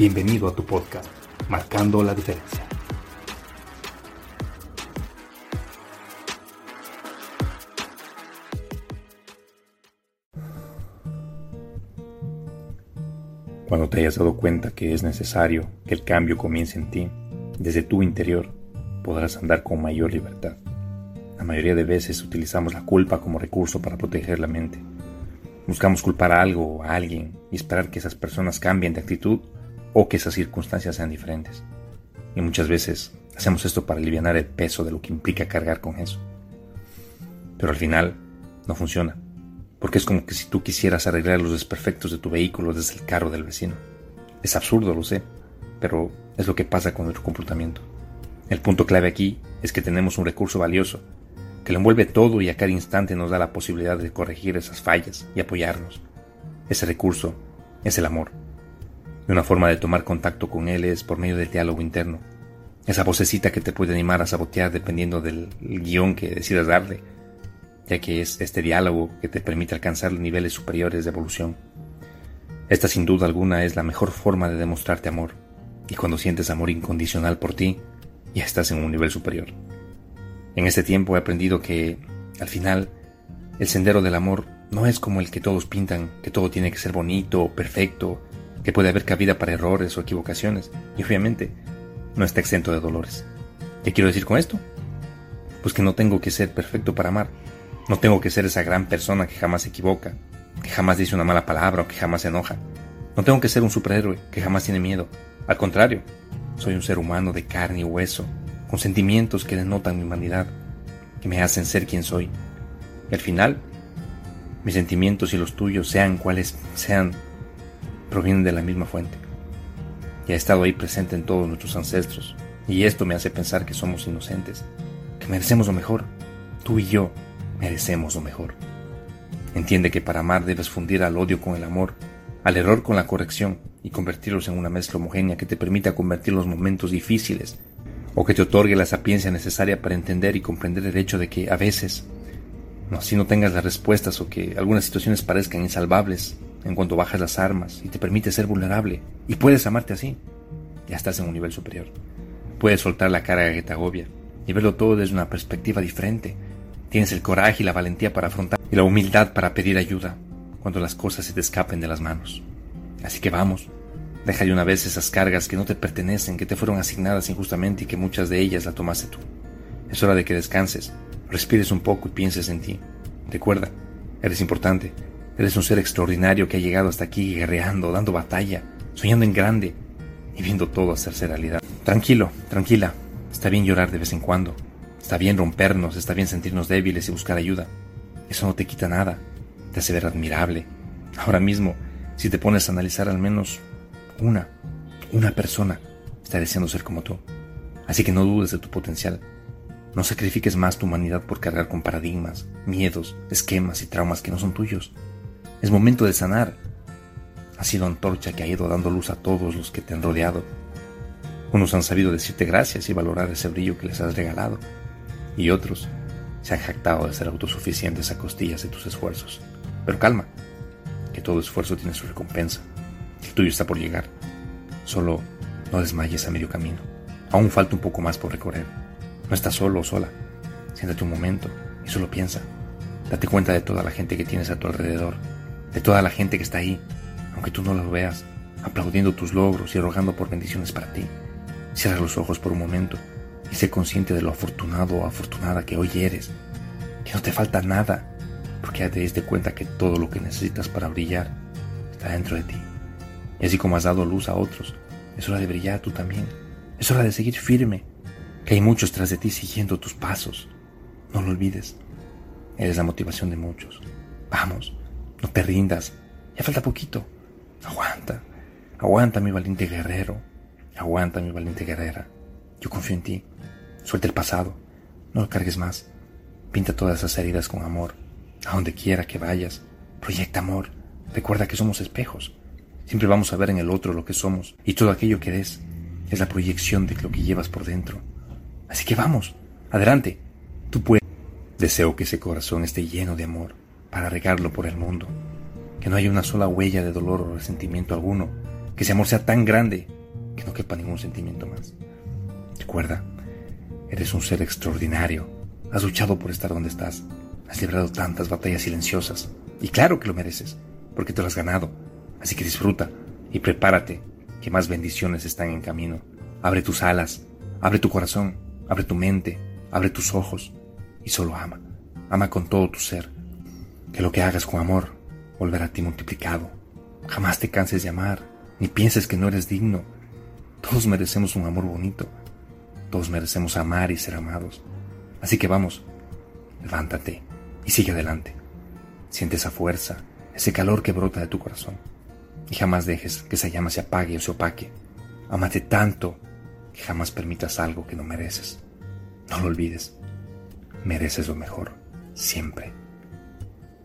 Bienvenido a tu podcast, Marcando la Diferencia. Cuando te hayas dado cuenta que es necesario que el cambio comience en ti, desde tu interior, podrás andar con mayor libertad. La mayoría de veces utilizamos la culpa como recurso para proteger la mente Buscamos culpar a algo o a alguien y esperar que esas personas cambien de actitud o que esas circunstancias sean diferentes. Y muchas veces hacemos esto para aliviar el peso de lo que implica cargar con eso. Pero al final no funciona, porque es como que si tú quisieras arreglar los desperfectos de tu vehículo desde el carro del vecino. Es absurdo, lo sé, pero es lo que pasa con nuestro comportamiento. El punto clave aquí es que tenemos un recurso valioso que lo envuelve todo y a cada instante nos da la posibilidad de corregir esas fallas y apoyarnos. Ese recurso es el amor. Y una forma de tomar contacto con él es por medio del diálogo interno. Esa vocecita que te puede animar a sabotear dependiendo del guion que decidas darle, ya que es este diálogo que te permite alcanzar niveles superiores de evolución. Esta sin duda alguna es la mejor forma de demostrarte amor, y cuando sientes amor incondicional por ti, ya estás en un nivel superior. En este tiempo he aprendido que, al final, el sendero del amor no es como el que todos pintan, que todo tiene que ser bonito, perfecto, que puede haber cabida para errores o equivocaciones, y obviamente no está exento de dolores. ¿Qué quiero decir con esto? Pues que no tengo que ser perfecto para amar, no tengo que ser esa gran persona que jamás se equivoca, que jamás dice una mala palabra o que jamás se enoja. No tengo que ser un superhéroe que jamás tiene miedo. Al contrario, soy un ser humano de carne y hueso, con sentimientos que denotan mi humanidad, que me hacen ser quien soy. Y al final, mis sentimientos y los tuyos, sean cuales sean, provienen de la misma fuente. Y ha estado ahí presente en todos nuestros ancestros. Y esto me hace pensar que somos inocentes, que merecemos lo mejor. Tú y yo merecemos lo mejor. Entiende que para amar debes fundir al odio con el amor, al error con la corrección y convertirlos en una mezcla homogénea que te permita convertir los momentos difíciles o que te otorgue la sapiencia necesaria para entender y comprender el hecho de que a veces, no, si no tengas las respuestas o que algunas situaciones parezcan insalvables en cuanto bajas las armas y te permite ser vulnerable y puedes amarte así, ya estás en un nivel superior. Puedes soltar la carga que te agobia y verlo todo desde una perspectiva diferente. Tienes el coraje y la valentía para afrontar y la humildad para pedir ayuda cuando las cosas se te escapen de las manos. Así que vamos, Deja de una vez esas cargas que no te pertenecen, que te fueron asignadas injustamente y que muchas de ellas la tomaste tú. Es hora de que descanses, respires un poco y pienses en ti. Recuerda, eres importante, eres un ser extraordinario que ha llegado hasta aquí guerreando, dando batalla, soñando en grande y viendo todo hacerse realidad. Tranquilo, tranquila, está bien llorar de vez en cuando, está bien rompernos, está bien sentirnos débiles y buscar ayuda. Eso no te quita nada, te hace ver admirable. Ahora mismo, si te pones a analizar al menos una, una persona está deseando ser como tú. Así que no dudes de tu potencial. No sacrifiques más tu humanidad por cargar con paradigmas, miedos, esquemas y traumas que no son tuyos. Es momento de sanar. Ha sido antorcha que ha ido dando luz a todos los que te han rodeado. Unos han sabido decirte gracias y valorar ese brillo que les has regalado. Y otros se han jactado de ser autosuficientes a costillas de tus esfuerzos. Pero calma, que todo esfuerzo tiene su recompensa. El tuyo está por llegar. Solo no desmayes a medio camino. Aún falta un poco más por recorrer. No estás solo o sola. Siéntate un momento y solo piensa. Date cuenta de toda la gente que tienes a tu alrededor, de toda la gente que está ahí, aunque tú no lo veas, aplaudiendo tus logros y rogando por bendiciones para ti. Cierra los ojos por un momento y sé consciente de lo afortunado o afortunada que hoy eres, que no te falta nada, porque ya te diste cuenta que todo lo que necesitas para brillar está dentro de ti. Y así como has dado luz a otros, es hora de brillar tú también. Es hora de seguir firme, que hay muchos tras de ti siguiendo tus pasos. No lo olvides. Eres la motivación de muchos. Vamos, no te rindas. Ya falta poquito. Aguanta. Aguanta, mi valiente guerrero. Aguanta, mi valiente guerrera. Yo confío en ti. Suelta el pasado. No lo cargues más. Pinta todas esas heridas con amor. A donde quiera que vayas. Proyecta amor. Recuerda que somos espejos. Siempre vamos a ver en el otro lo que somos. Y todo aquello que des es la proyección de lo que llevas por dentro. Así que vamos. Adelante. Tú puedes. Deseo que ese corazón esté lleno de amor para regarlo por el mundo. Que no haya una sola huella de dolor o resentimiento alguno. Que ese amor sea tan grande que no quepa ningún sentimiento más. Recuerda, eres un ser extraordinario. Has luchado por estar donde estás. Has librado tantas batallas silenciosas. Y claro que lo mereces, porque te lo has ganado. Así que disfruta y prepárate, que más bendiciones están en camino. Abre tus alas, abre tu corazón, abre tu mente, abre tus ojos y solo ama. Ama con todo tu ser. Que lo que hagas con amor volverá a ti multiplicado. Jamás te canses de amar, ni pienses que no eres digno todos merecemos un amor bonito. Todos merecemos amar y ser amados. Así que vamos, levántate y sigue adelante. Siente esa fuerza, ese calor que brota de tu corazón. Y jamás dejes que esa llama se apague o se opaque. Amate tanto que jamás permitas algo que no mereces. No lo olvides. Mereces lo mejor, siempre.